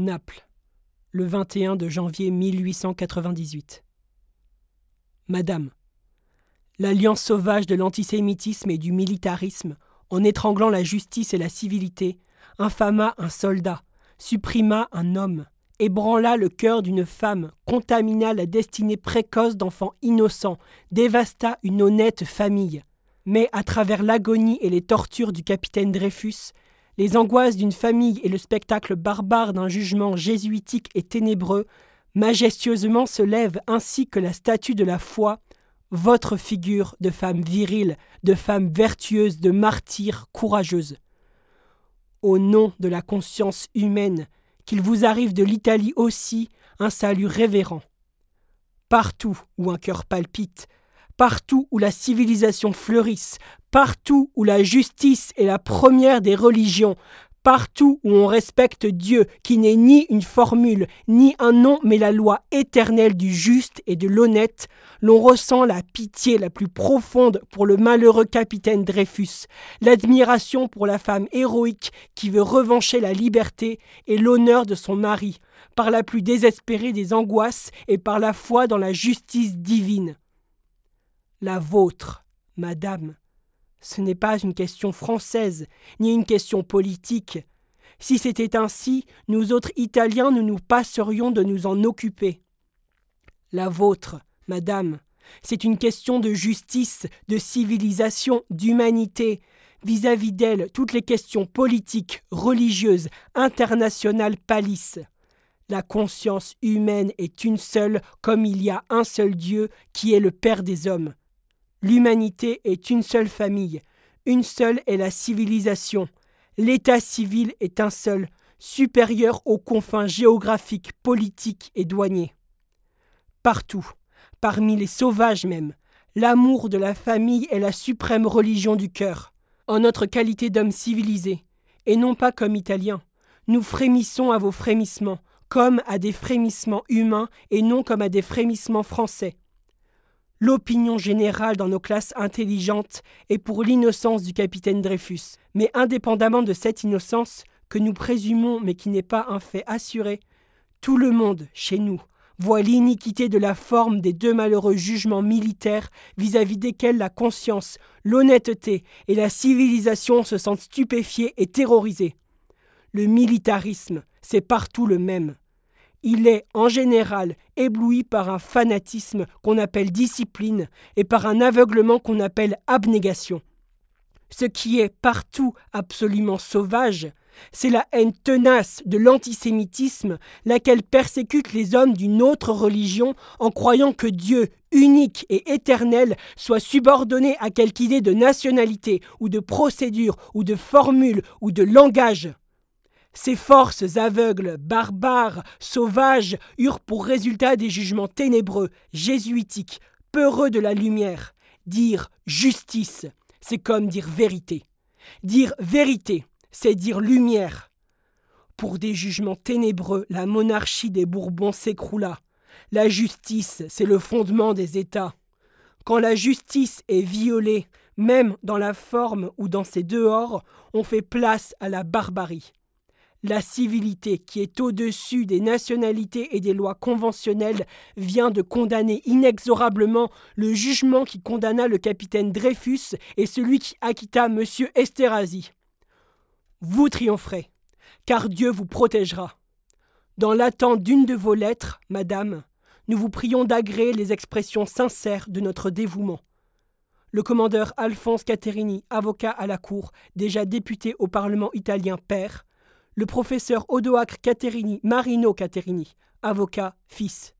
Naples, le 21 de janvier 1898. Madame, l'alliance sauvage de l'antisémitisme et du militarisme, en étranglant la justice et la civilité, infama un soldat, supprima un homme, ébranla le cœur d'une femme, contamina la destinée précoce d'enfants innocents, dévasta une honnête famille. Mais à travers l'agonie et les tortures du capitaine Dreyfus, les angoisses d'une famille et le spectacle barbare d'un jugement jésuitique et ténébreux, majestueusement se lève ainsi que la statue de la foi, votre figure de femme virile, de femme vertueuse, de martyre courageuse. Au nom de la conscience humaine, qu'il vous arrive de l'Italie aussi un salut révérend. Partout où un cœur palpite, partout où la civilisation fleurisse, partout où la justice est la première des religions, partout où on respecte Dieu, qui n'est ni une formule, ni un nom, mais la loi éternelle du juste et de l'honnête, l'on ressent la pitié la plus profonde pour le malheureux capitaine Dreyfus, l'admiration pour la femme héroïque qui veut revancher la liberté et l'honneur de son mari, par la plus désespérée des angoisses et par la foi dans la justice divine la vôtre, madame. Ce n'est pas une question française, ni une question politique. Si c'était ainsi, nous autres Italiens, nous nous passerions de nous en occuper. La vôtre, madame, c'est une question de justice, de civilisation, d'humanité. Vis-à-vis d'elle, toutes les questions politiques, religieuses, internationales pâlissent. La conscience humaine est une seule, comme il y a un seul Dieu qui est le Père des hommes. L'humanité est une seule famille, une seule est la civilisation. L'état civil est un seul, supérieur aux confins géographiques, politiques et douaniers. Partout, parmi les sauvages même, l'amour de la famille est la suprême religion du cœur. En notre qualité d'hommes civilisés, et non pas comme Italiens, nous frémissons à vos frémissements, comme à des frémissements humains et non comme à des frémissements français. L'opinion générale dans nos classes intelligentes est pour l'innocence du capitaine Dreyfus. Mais indépendamment de cette innocence, que nous présumons mais qui n'est pas un fait assuré, tout le monde, chez nous, voit l'iniquité de la forme des deux malheureux jugements militaires vis-à-vis desquels la conscience, l'honnêteté et la civilisation se sentent stupéfiées et terrorisées. Le militarisme, c'est partout le même il est en général ébloui par un fanatisme qu'on appelle discipline et par un aveuglement qu'on appelle abnégation. Ce qui est partout absolument sauvage, c'est la haine tenace de l'antisémitisme, laquelle persécute les hommes d'une autre religion en croyant que Dieu, unique et éternel, soit subordonné à quelque idée de nationalité ou de procédure ou de formule ou de langage. Ces forces aveugles, barbares, sauvages eurent pour résultat des jugements ténébreux, jésuitiques, peureux de la lumière. Dire justice, c'est comme dire vérité. Dire vérité, c'est dire lumière. Pour des jugements ténébreux, la monarchie des Bourbons s'écroula. La justice, c'est le fondement des États. Quand la justice est violée, même dans la forme ou dans ses dehors, on fait place à la barbarie la civilité qui est au-dessus des nationalités et des lois conventionnelles vient de condamner inexorablement le jugement qui condamna le capitaine Dreyfus et celui qui acquitta M. Esterhazy. Vous triompherez, car Dieu vous protégera. Dans l'attente d'une de vos lettres, madame, nous vous prions d'agréer les expressions sincères de notre dévouement. Le commandeur Alphonse Caterini, avocat à la Cour, déjà député au Parlement italien père, le professeur Odoacre Caterini, Marino Caterini, avocat, fils.